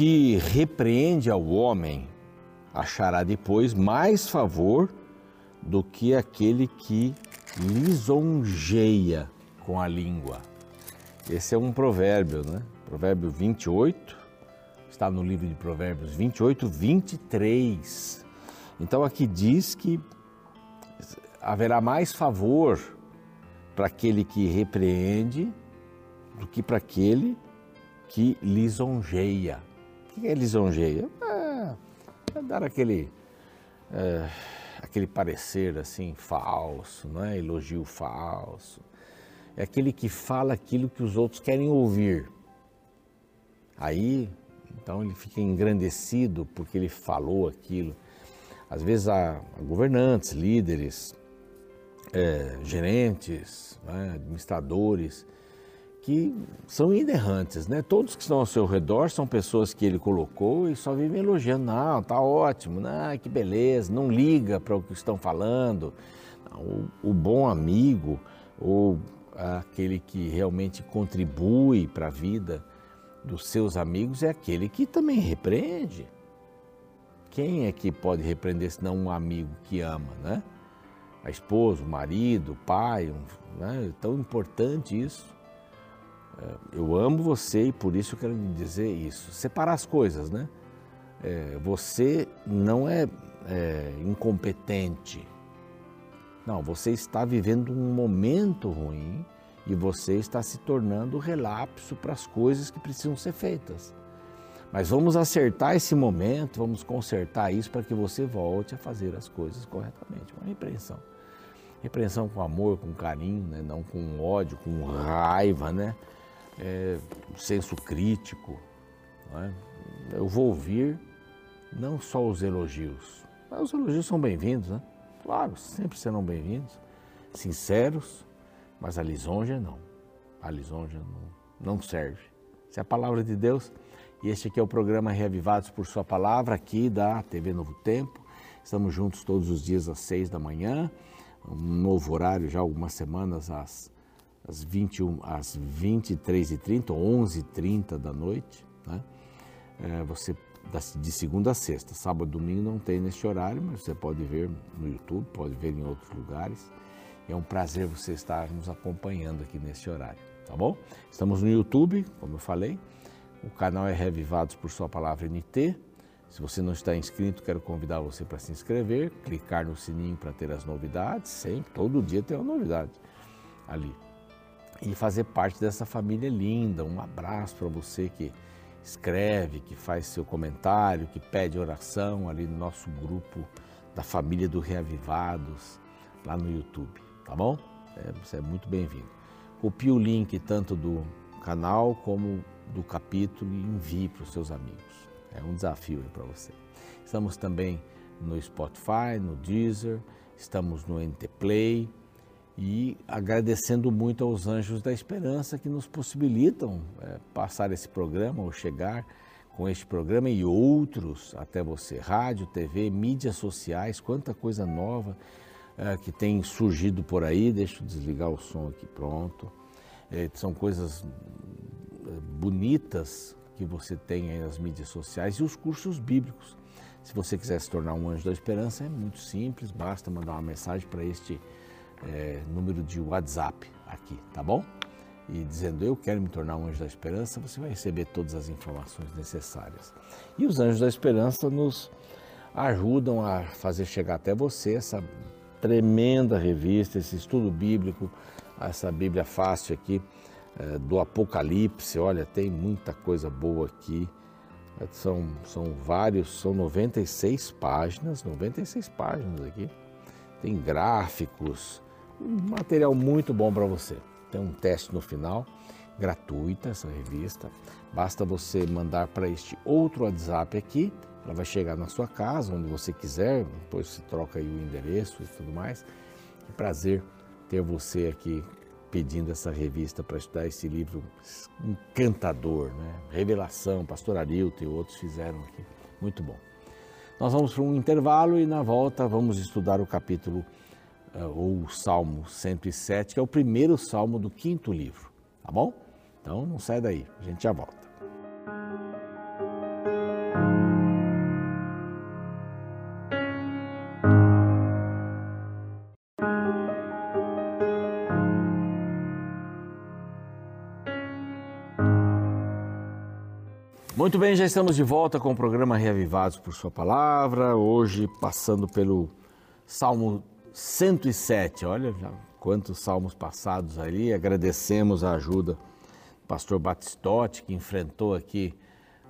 Que repreende ao homem achará depois mais favor do que aquele que lisonjeia com a língua. Esse é um provérbio, né? Provérbio 28, está no livro de Provérbios 28, 23. Então aqui diz que haverá mais favor para aquele que repreende do que para aquele que lisonjeia. O que é lisonjeia? É, é dar aquele, é, aquele parecer assim falso, não é? elogio falso. É aquele que fala aquilo que os outros querem ouvir. Aí, então ele fica engrandecido porque ele falou aquilo. Às vezes há governantes, líderes, é, gerentes, né, administradores, que são inerrantes, né? Todos que estão ao seu redor são pessoas que ele colocou e só vivem elogiando. Não, tá ótimo, não, que beleza, não liga para o que estão falando. O, o bom amigo ou aquele que realmente contribui para a vida dos seus amigos é aquele que também repreende. Quem é que pode repreender se não um amigo que ama, né? A esposa, o marido, o pai, um, né? é tão importante isso. É, eu amo você e por isso eu quero lhe dizer isso. Separar as coisas, né? É, você não é, é incompetente. Não, você está vivendo um momento ruim e você está se tornando relapso para as coisas que precisam ser feitas. Mas vamos acertar esse momento, vamos consertar isso para que você volte a fazer as coisas corretamente. Uma repreensão. Repreensão com amor, com carinho, né? não com ódio, com raiva, né? É, senso crítico. É? Eu vou ouvir não só os elogios, mas os elogios são bem-vindos, né? Claro, sempre serão bem-vindos, sinceros, mas a lisonja não. A lisonja não, não serve. Se é a palavra de Deus, e este aqui é o programa Reavivados por Sua Palavra, aqui da TV Novo Tempo. Estamos juntos todos os dias às seis da manhã, um novo horário já algumas semanas às, às, 21, às 23h30, 11h30 da noite. Né? É, você de segunda a sexta. Sábado e domingo não tem neste horário, mas você pode ver no YouTube, pode ver em outros lugares. É um prazer você estar nos acompanhando aqui nesse horário, tá bom? Estamos no YouTube, como eu falei. O canal é Revivados por Sua Palavra NT. Se você não está inscrito, quero convidar você para se inscrever, clicar no sininho para ter as novidades. Sempre, todo dia tem uma novidade ali. E fazer parte dessa família linda. Um abraço para você que escreve, que faz seu comentário, que pede oração ali no nosso grupo da família do Reavivados, lá no YouTube tá bom? É, você é muito bem-vindo. Copie o link tanto do canal como do capítulo e envie para os seus amigos. É um desafio para você. Estamos também no Spotify, no Deezer, estamos no NT Play e agradecendo muito aos Anjos da Esperança que nos possibilitam é, passar esse programa ou chegar com este programa e outros até você. Rádio, TV, mídias sociais, quanta coisa nova é, que tem surgido por aí. Deixa eu desligar o som aqui, pronto. É, são coisas é, bonitas que você tem aí nas mídias sociais e os cursos bíblicos. Se você quiser se tornar um anjo da esperança, é muito simples, basta mandar uma mensagem para este é, número de WhatsApp aqui, tá bom? E dizendo eu quero me tornar um anjo da esperança, você vai receber todas as informações necessárias. E os anjos da esperança nos ajudam a fazer chegar até você essa tremenda revista, esse estudo bíblico, essa Bíblia fácil aqui é, do Apocalipse. Olha, tem muita coisa boa aqui. É, são, são vários, são 96 páginas, 96 páginas aqui. Tem gráficos, um material muito bom para você. Tem um teste no final, gratuita essa revista. Basta você mandar para este outro WhatsApp aqui, ela vai chegar na sua casa, onde você quiser, depois você troca aí o endereço e tudo mais. Que prazer ter você aqui pedindo essa revista para estudar esse livro encantador, né? Revelação, Pastor Arilton e outros fizeram aqui. Muito bom. Nós vamos para um intervalo e na volta vamos estudar o capítulo eh, ou o Salmo 107, que é o primeiro salmo do quinto livro, tá bom? Então não sai daí, a gente já volta. Muito bem, já estamos de volta com o programa Reavivados por Sua Palavra, hoje passando pelo Salmo 107. Olha quantos salmos passados ali. Agradecemos a ajuda do pastor Batistotti, que enfrentou aqui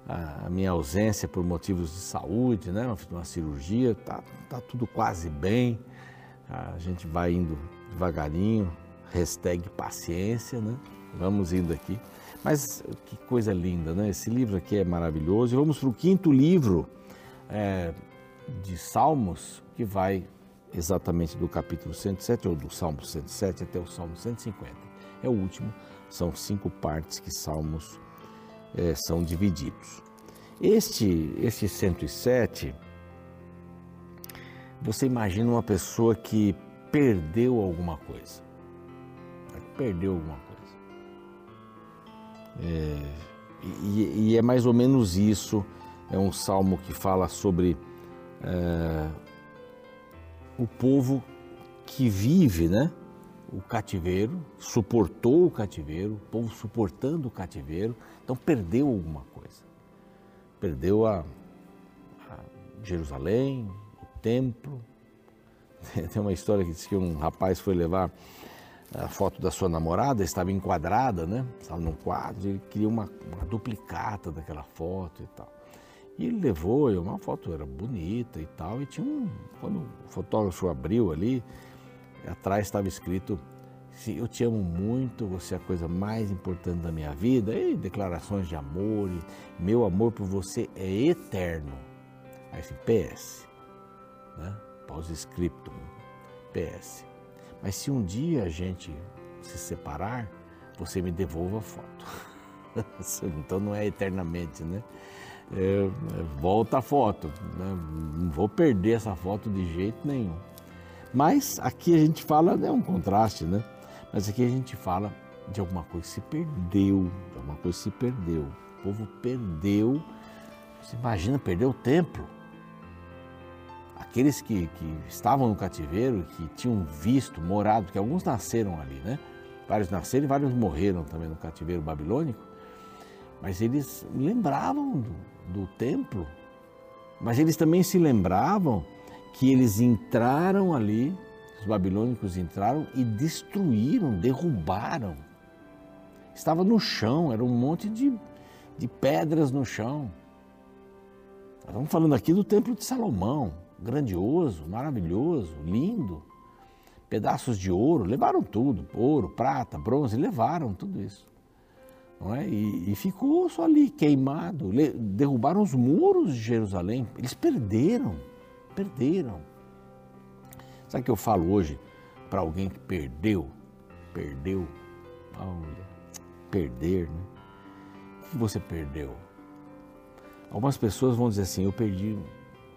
a minha ausência por motivos de saúde, né? Uma cirurgia. Tá, tá tudo quase bem. A gente vai indo devagarinho. Hashtag paciência, né? Vamos indo aqui. Mas que coisa linda, né? Esse livro aqui é maravilhoso. E vamos para o quinto livro é, de Salmos, que vai exatamente do capítulo 107, ou do Salmo 107 até o Salmo 150. É o último, são cinco partes que Salmos é, são divididos. Este, este 107, você imagina uma pessoa que perdeu alguma coisa. Perdeu alguma coisa é, e, e, é mais ou menos isso. É um salmo que fala sobre é, o povo que vive, né? O cativeiro, suportou o cativeiro, o povo suportando o cativeiro, então perdeu alguma coisa. Perdeu a, a Jerusalém, o templo. Tem uma história que diz que um rapaz foi levar a foto da sua namorada estava enquadrada, né? Estava num quadro, ele queria uma, uma duplicata daquela foto e tal. E ele levou, e uma foto era bonita e tal, e tinha um. Quando o fotógrafo abriu ali, atrás estava escrito: Eu te amo muito, você é a coisa mais importante da minha vida, e declarações de amor, e meu amor por você é eterno. Aí assim, PS, né? Pós-scriptum, PS. Mas se um dia a gente se separar, você me devolva a foto. então não é eternamente, né? É, volta a foto. Né? Não vou perder essa foto de jeito nenhum. Mas aqui a gente fala, é um contraste, né? Mas aqui a gente fala de alguma coisa que se perdeu, de alguma coisa que se perdeu. O povo perdeu. Você imagina, perdeu o templo aqueles que, que estavam no cativeiro, que tinham visto, morado, porque alguns nasceram ali, né? Vários nasceram e vários morreram também no cativeiro babilônico, mas eles lembravam do, do templo, mas eles também se lembravam que eles entraram ali, os babilônicos entraram e destruíram, derrubaram. Estava no chão, era um monte de, de pedras no chão. Estamos falando aqui do Templo de Salomão, grandioso, maravilhoso, lindo. Pedaços de ouro, levaram tudo, ouro, prata, bronze, levaram tudo isso. Não é? e, e ficou só ali queimado. Derrubaram os muros de Jerusalém. Eles perderam, perderam. Sabe o que eu falo hoje para alguém que perdeu? Perdeu. Olha, perder, né? O que você perdeu? Algumas pessoas vão dizer assim: eu perdi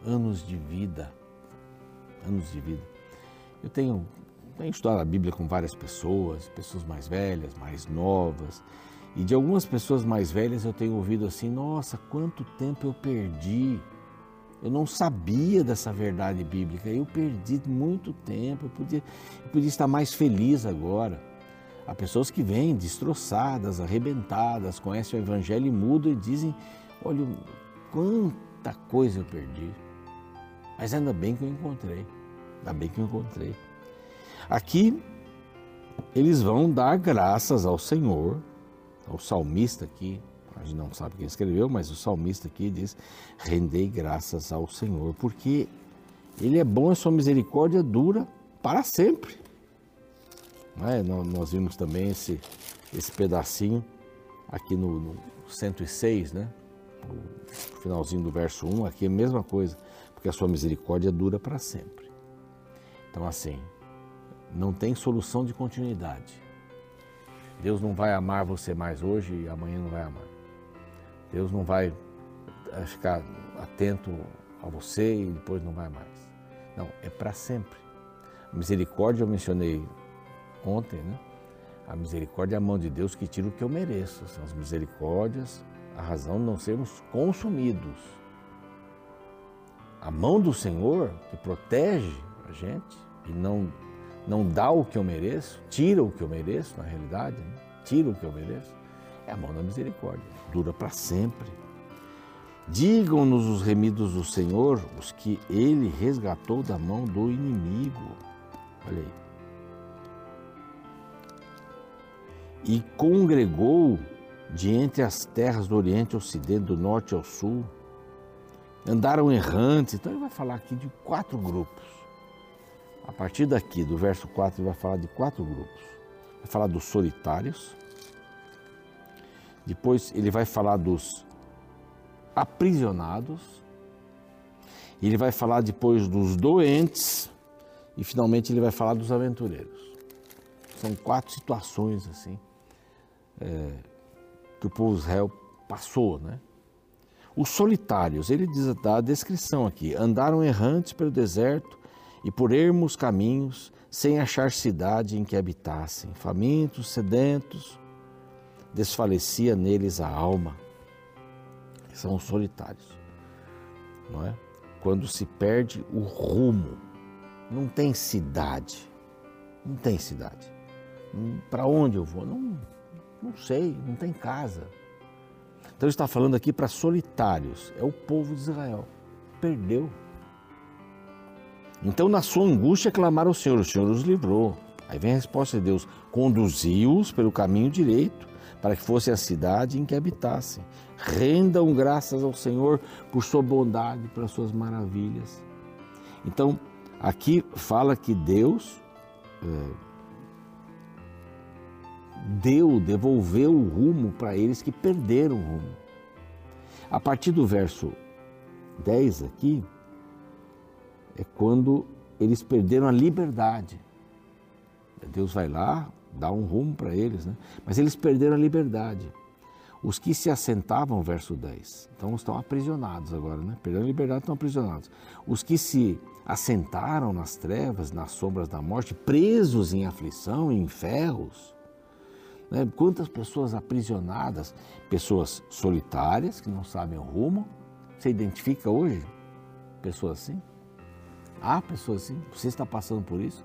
anos de vida. Anos de vida. Eu tenho, tenho estudado a Bíblia com várias pessoas, pessoas mais velhas, mais novas. E de algumas pessoas mais velhas eu tenho ouvido assim: nossa, quanto tempo eu perdi. Eu não sabia dessa verdade bíblica. Eu perdi muito tempo. Eu podia, eu podia estar mais feliz agora. Há pessoas que vêm destroçadas, arrebentadas, conhecem o Evangelho e mudam e dizem: olha, quanta coisa eu perdi. Mas ainda bem que eu encontrei. Ainda bem que eu encontrei. Aqui eles vão dar graças ao Senhor, ao salmista aqui, a gente não sabe quem escreveu, mas o salmista aqui diz: rendei graças ao Senhor, porque Ele é bom e sua misericórdia dura para sempre. É? Nós vimos também esse, esse pedacinho aqui no, no 106, né? O finalzinho do verso 1, aqui é a mesma coisa porque a sua misericórdia dura para sempre. Então, assim, não tem solução de continuidade. Deus não vai amar você mais hoje e amanhã não vai amar. Deus não vai eh, ficar atento a você e depois não vai mais. Não, é para sempre. A misericórdia eu mencionei ontem, né? A misericórdia é a mão de Deus que tira o que eu mereço. São as misericórdias, a razão de não sermos consumidos a mão do Senhor que protege a gente e não, não dá o que eu mereço, tira o que eu mereço, na realidade, né? tira o que eu mereço, é a mão da misericórdia, dura para sempre. Digam-nos os remidos do Senhor, os que ele resgatou da mão do inimigo. Olha aí. E congregou de entre as terras do Oriente ao Ocidente, do Norte ao Sul. Andaram errantes. Então ele vai falar aqui de quatro grupos. A partir daqui, do verso 4, ele vai falar de quatro grupos. Vai falar dos solitários. Depois ele vai falar dos aprisionados. Ele vai falar depois dos doentes e finalmente ele vai falar dos aventureiros. São quatro situações assim é, que o povo Israel passou, né? Os solitários, ele diz, dá a descrição aqui, andaram errantes pelo deserto e por ermos caminhos, sem achar cidade em que habitassem, famintos, sedentos, desfalecia neles a alma são os solitários, não é? Quando se perde o rumo, não tem cidade, não tem cidade. Hum, para onde eu vou? Não, não sei, não tem casa. Então ele está falando aqui para solitários, é o povo de Israel. Perdeu. Então, na sua angústia, clamaram ao Senhor, o Senhor os livrou. Aí vem a resposta de Deus: conduziu-os pelo caminho direito para que fosse a cidade em que habitassem. Rendam graças ao Senhor por sua bondade, pelas suas maravilhas. Então, aqui fala que Deus é, deu, devolveu o rumo para eles que perderam o rumo. A partir do verso 10 aqui, é quando eles perderam a liberdade. Deus vai lá, dá um rumo para eles, né? Mas eles perderam a liberdade. Os que se assentavam, verso 10, então estão aprisionados agora, né? Perderam a liberdade, estão aprisionados. Os que se assentaram nas trevas, nas sombras da morte, presos em aflição, em ferros. Né? Quantas pessoas aprisionadas, pessoas solitárias, que não sabem o rumo. Você identifica hoje pessoas assim? Há pessoas assim? Você está passando por isso?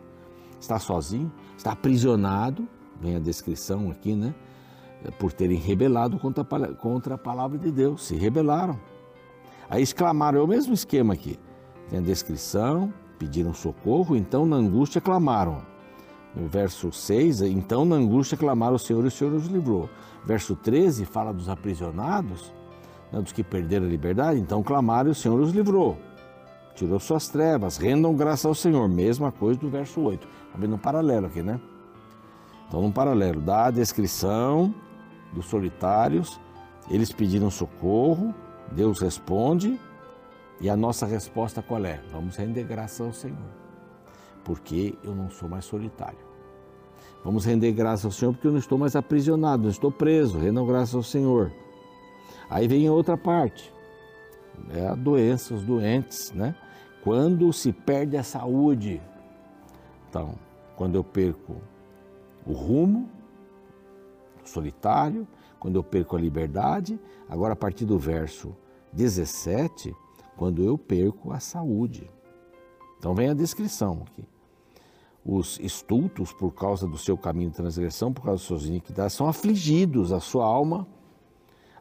está sozinho, está aprisionado, vem a descrição aqui, né? Por terem rebelado contra a, contra a palavra de Deus, se rebelaram. Aí exclamaram, é o mesmo esquema aqui. Tem a descrição, pediram socorro, então na angústia clamaram. No verso 6, então na angústia clamaram o Senhor e o Senhor os livrou. Verso 13 fala dos aprisionados, né, dos que perderam a liberdade, então clamaram e o Senhor os livrou tirou suas trevas, rendam graça ao Senhor. Mesma coisa do verso 8. Está vendo um paralelo aqui, né? Então, um paralelo, dá a descrição dos solitários, eles pediram socorro, Deus responde, e a nossa resposta qual é? Vamos render graça ao Senhor, porque eu não sou mais solitário. Vamos render graça ao Senhor porque eu não estou mais aprisionado, não estou preso, rendam graça ao Senhor. Aí vem a outra parte, é a doença, os doentes, né? Quando se perde a saúde, então, quando eu perco o rumo, solitário, quando eu perco a liberdade, agora a partir do verso 17, quando eu perco a saúde. Então vem a descrição aqui. Os estultos, por causa do seu caminho de transgressão, por causa das suas iniquidades, são afligidos, a sua alma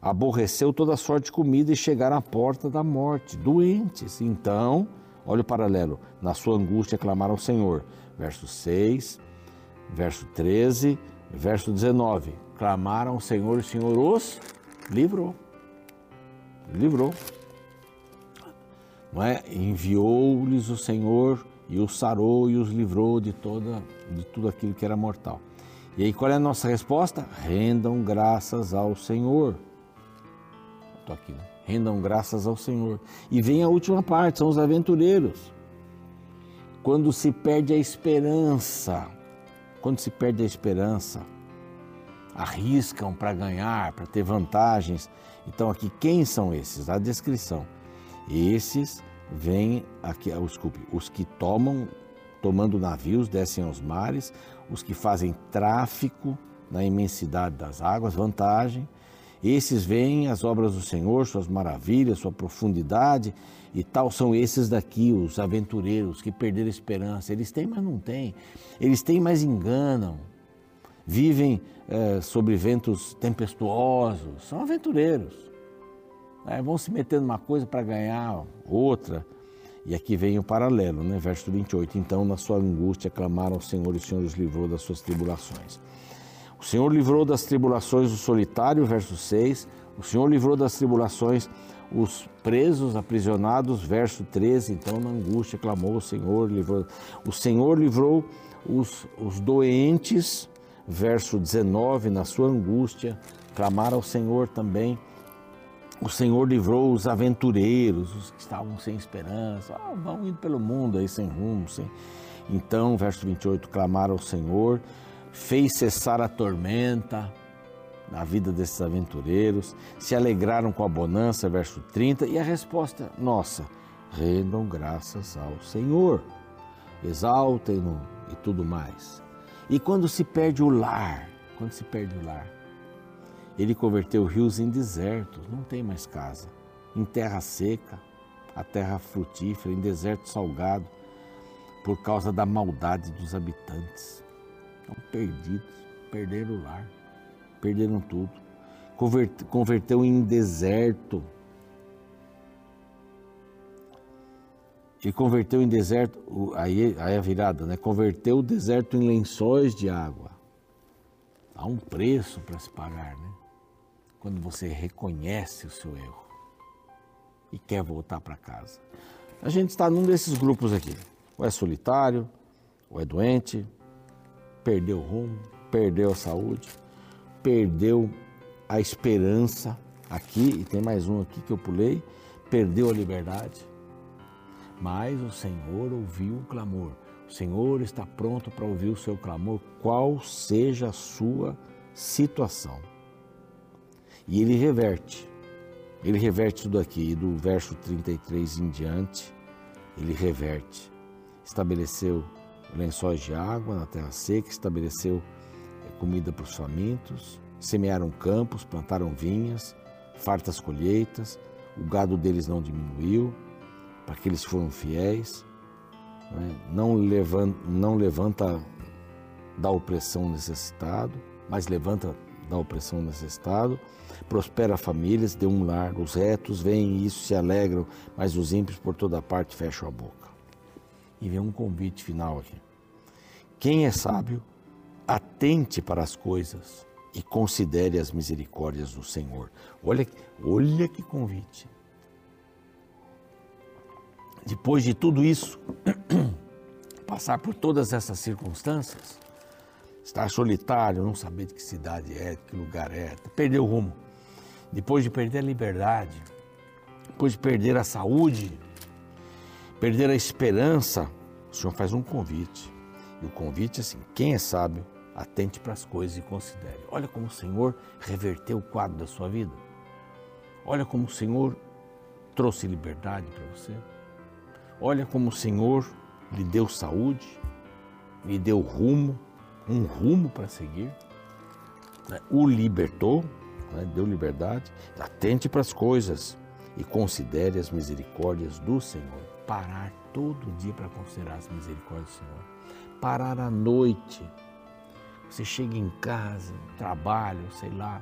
aborreceu toda sorte de comida e chegaram à porta da morte, doentes. Então, Olha o paralelo. Na sua angústia clamaram ao Senhor. Verso 6, verso 13, verso 19. Clamaram ao Senhor e o Senhor os livrou. Livrou. Não é? Enviou-lhes o Senhor e os sarou e os livrou de, toda, de tudo aquilo que era mortal. E aí qual é a nossa resposta? Rendam graças ao Senhor. Estou aqui, né? Rendam graças ao Senhor. E vem a última parte, são os aventureiros. Quando se perde a esperança, quando se perde a esperança, arriscam para ganhar, para ter vantagens. Então aqui quem são esses? A descrição. Esses vêm aqui, ah, desculpe, os que tomam, tomando navios, descem aos mares, os que fazem tráfico na imensidade das águas, vantagem, esses veem as obras do Senhor, suas maravilhas, sua profundidade e tal. São esses daqui, os aventureiros que perderam a esperança. Eles têm, mas não têm. Eles têm, mas enganam. Vivem é, sobre ventos tempestuosos. São aventureiros. né? vão se meter numa coisa para ganhar outra. E aqui vem o paralelo, né? verso 28. Então, na sua angústia, clamaram ao Senhor e o Senhor os livrou das suas tribulações. O Senhor livrou das tribulações o solitário, verso 6. O Senhor livrou das tribulações os presos, aprisionados, verso 13. Então, na angústia, clamou o Senhor, livrou. O Senhor livrou os, os doentes, verso 19. Na sua angústia, clamaram ao Senhor também o Senhor livrou os aventureiros, os que estavam sem esperança, ah, vão indo pelo mundo aí sem rumo. Sem... Então, verso 28, clamaram ao Senhor, fez cessar a tormenta na vida desses aventureiros, se alegraram com a bonança, verso 30, e a resposta nossa, rendam graças ao Senhor, exaltem-no e tudo mais. E quando se perde o lar, quando se perde o lar, ele converteu rios em desertos, não tem mais casa. Em terra seca, a terra frutífera, em deserto salgado, por causa da maldade dos habitantes. Estão perdidos, perderam o lar, perderam tudo. Converteu em deserto. E converteu em deserto, aí, aí a virada, né? Converteu o deserto em lençóis de água. Há um preço para se pagar, né? quando você reconhece o seu erro e quer voltar para casa. A gente está num desses grupos aqui. Ou é solitário, ou é doente, perdeu o rumo, perdeu a saúde, perdeu a esperança aqui, e tem mais um aqui que eu pulei, perdeu a liberdade. Mas o Senhor ouviu o clamor. O Senhor está pronto para ouvir o seu clamor, qual seja a sua situação. E ele reverte. Ele reverte tudo aqui. E do verso 33 em diante, ele reverte. Estabeleceu lençóis de água na terra seca, estabeleceu eh, comida para os famintos, semearam campos, plantaram vinhas, fartas colheitas, o gado deles não diminuiu, para que eles foram fiéis, né? não, levanta, não levanta da opressão necessitado, mas levanta da opressão necessitado, prospera famílias, dê um lar, os retos veem isso, se alegram, mas os ímpios por toda parte fecham a boca. E vem um convite final aqui. Quem é sábio, atente para as coisas e considere as misericórdias do Senhor. Olha, olha que convite. Depois de tudo isso, passar por todas essas circunstâncias, estar solitário, não saber de que cidade é, de que lugar é, perder o rumo. Depois de perder a liberdade, depois de perder a saúde, perder a esperança, o Senhor faz um convite. E o convite é assim: quem é sábio, atente para as coisas e considere. Olha como o Senhor reverteu o quadro da sua vida. Olha como o Senhor trouxe liberdade para você. Olha como o Senhor lhe deu saúde, lhe deu rumo, um rumo para seguir, né? o libertou, né? deu liberdade, atente para as coisas e considere as misericórdias do Senhor. Parar todo dia para considerar as misericórdias do Senhor. Parar à noite. Você chega em casa, trabalho, sei lá,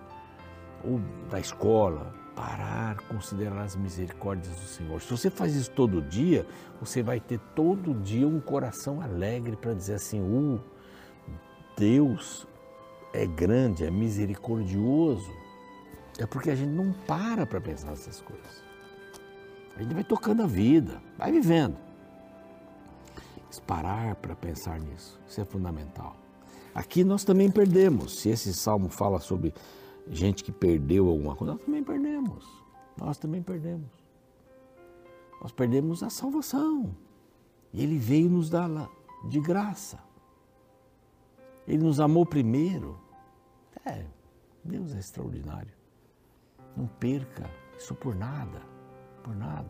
ou da escola, parar, considerar as misericórdias do Senhor. Se você faz isso todo dia, você vai ter todo dia um coração alegre para dizer assim: uh, Deus é grande, é misericordioso, é porque a gente não para para pensar essas coisas. A gente vai tocando a vida, vai vivendo. Mas parar para pensar nisso, isso é fundamental. Aqui nós também perdemos. Se esse salmo fala sobre gente que perdeu alguma coisa, nós também perdemos. Nós também perdemos. Nós perdemos a salvação. E Ele veio nos dar de graça. Ele nos amou primeiro. É, Deus é extraordinário. Não perca isso por nada, por nada.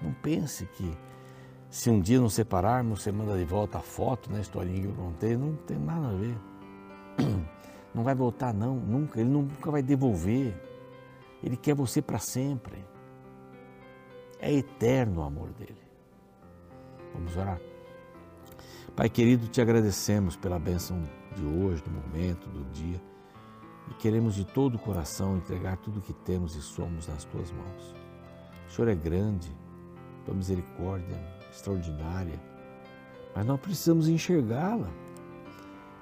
Não pense que se um dia nos separarmos, você manda de volta a foto, né, historinha que eu contei, não tem nada a ver. Não vai voltar não, nunca, ele nunca vai devolver. Ele quer você para sempre. É eterno o amor dele. Vamos orar. Pai querido, te agradecemos pela bênção de hoje, do momento, do dia. e queremos de todo o coração entregar tudo o que temos e somos nas tuas mãos. O Senhor é grande, tua misericórdia é extraordinária, mas nós precisamos enxergá-la.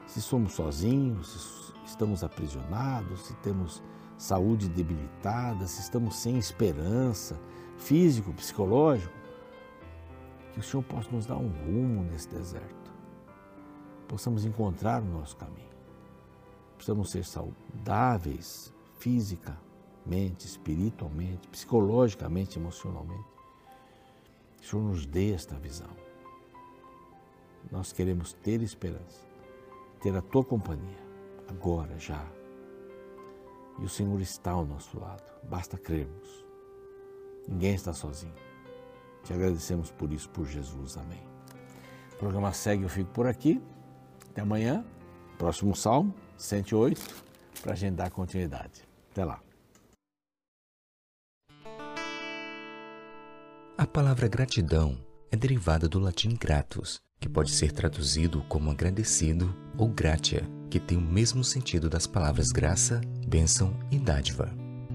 Se somos sozinhos, se estamos aprisionados, se temos saúde debilitada, se estamos sem esperança, físico, psicológico, que o Senhor possa nos dar um rumo nesse deserto, possamos encontrar o nosso caminho. Precisamos ser saudáveis fisicamente, espiritualmente, psicologicamente, emocionalmente. O Senhor nos dê esta visão. Nós queremos ter esperança, ter a tua companhia, agora, já. E o Senhor está ao nosso lado, basta crermos. Ninguém está sozinho. Te agradecemos por isso, por Jesus. Amém. O programa segue, eu fico por aqui. Até amanhã, próximo Salmo, 108, para a gente dar continuidade. Até lá. Palavra gratidão é derivada do latim gratus, que pode ser traduzido como agradecido ou gratia, que tem o mesmo sentido das palavras graça, bênção e dádiva.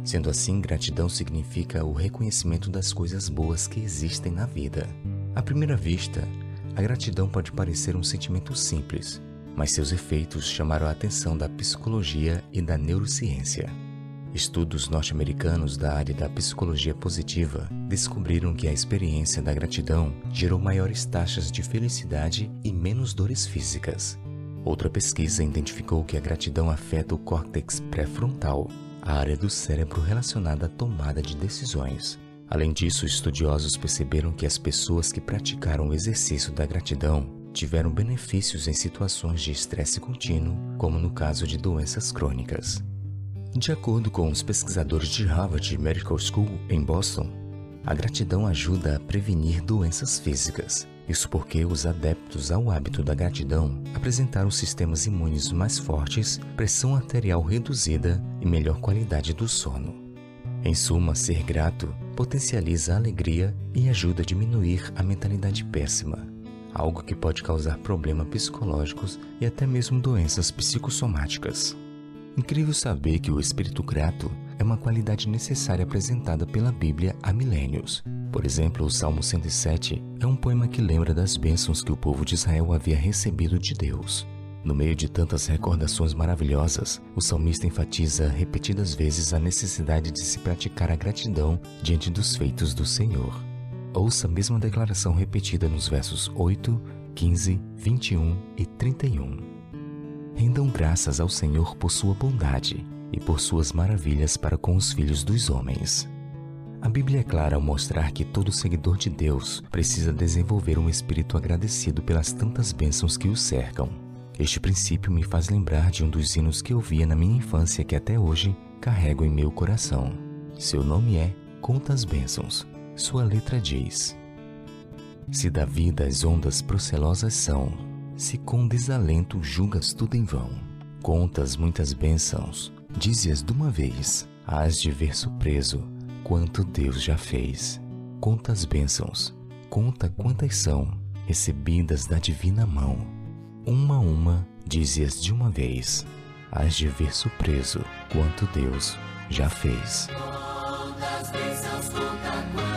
Sendo assim, gratidão significa o reconhecimento das coisas boas que existem na vida. À primeira vista, a gratidão pode parecer um sentimento simples, mas seus efeitos chamaram a atenção da psicologia e da neurociência. Estudos norte-americanos da área da psicologia positiva descobriram que a experiência da gratidão gerou maiores taxas de felicidade e menos dores físicas. Outra pesquisa identificou que a gratidão afeta o córtex pré-frontal, a área do cérebro relacionada à tomada de decisões. Além disso, estudiosos perceberam que as pessoas que praticaram o exercício da gratidão tiveram benefícios em situações de estresse contínuo, como no caso de doenças crônicas. De acordo com os pesquisadores de Harvard Medical School em Boston, a gratidão ajuda a prevenir doenças físicas. Isso porque os adeptos ao hábito da gratidão apresentaram sistemas imunes mais fortes, pressão arterial reduzida e melhor qualidade do sono. Em suma, ser grato potencializa a alegria e ajuda a diminuir a mentalidade péssima, algo que pode causar problemas psicológicos e até mesmo doenças psicossomáticas. Incrível saber que o espírito grato é uma qualidade necessária apresentada pela Bíblia há milênios. Por exemplo, o Salmo 107 é um poema que lembra das bênçãos que o povo de Israel havia recebido de Deus. No meio de tantas recordações maravilhosas, o salmista enfatiza repetidas vezes a necessidade de se praticar a gratidão diante dos feitos do Senhor. Ouça a mesma declaração repetida nos versos 8, 15, 21 e 31. Rendam graças ao Senhor por sua bondade e por suas maravilhas para com os filhos dos homens. A Bíblia é clara ao mostrar que todo seguidor de Deus precisa desenvolver um espírito agradecido pelas tantas bênçãos que o cercam. Este princípio me faz lembrar de um dos hinos que eu via na minha infância que até hoje carrego em meu coração. Seu nome é Conta as Bênçãos. Sua letra diz: Se da vida as ondas procelosas são, se com desalento julgas tudo em vão, contas muitas bênçãos, dize-as de uma vez, hás de ver surpreso quanto Deus já fez. Conta as bênçãos, conta quantas são, recebidas da divina mão. Uma a uma, dize-as de uma vez, hás de ver surpreso quanto Deus já fez. Bênçãos, conta quantas